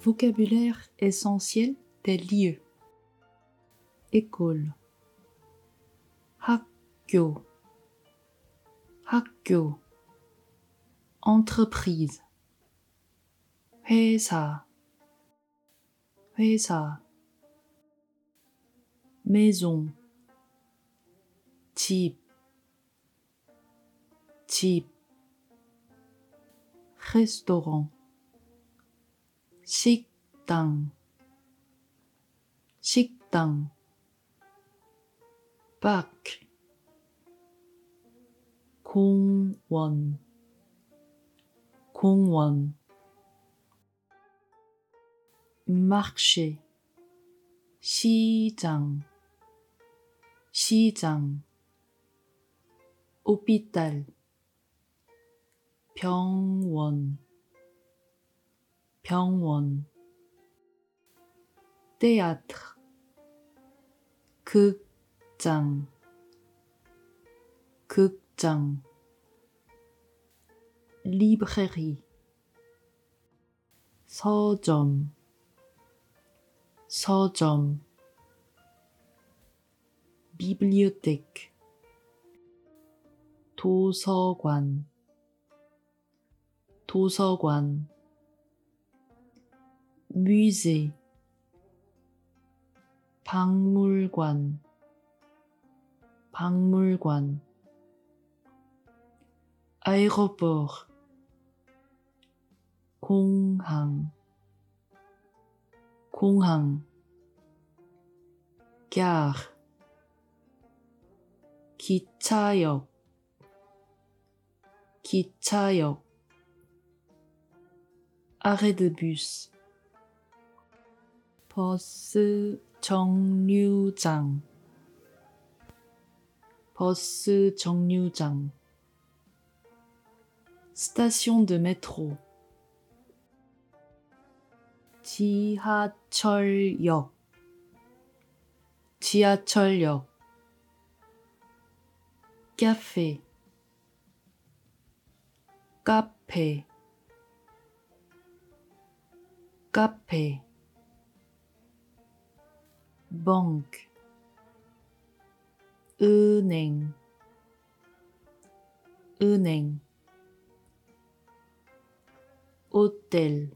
Vocabulaire essentiel des lieux. École. 학교. 학교. Entreprise. 회사. 회사. Maison. 집. 집. Restaurant. 식당. 식당. parc. 공원. 공원. marché. 시장. 시장. hôpital. 병원. 병원. théâtre. 극장. 극장. librairie. 서점. 서점. bibliothèque. 도서관. 도서관. Musée. 박물관. 박물관. aéroport. 공항. 공항. gare. 기차역. 기차역. arrêt de bus. 버스 정류장. 버스 정류장. station de métro. 지하철역. 지하철역. 카페. 카페. 카페. banque. 은행. 은행. hôtel.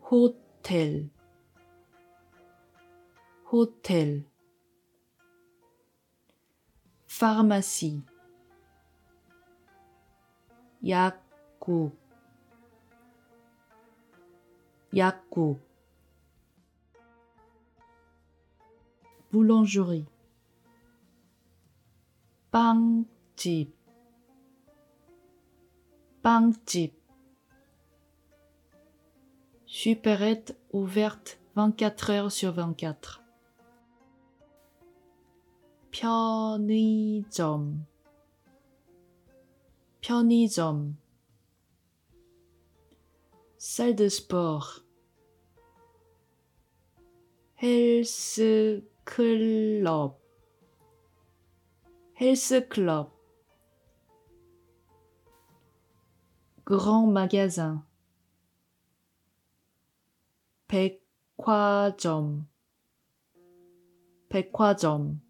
호텔. 호텔. pharmacie. 약국. 약국. boulangerie. 빵집. 빵집. Supérette ouverte 24 heures sur 24. 편의점. 편의점. salle de sport. 헬스 클럽. 헬스클럽. grand magasin. 백화점. 백화점.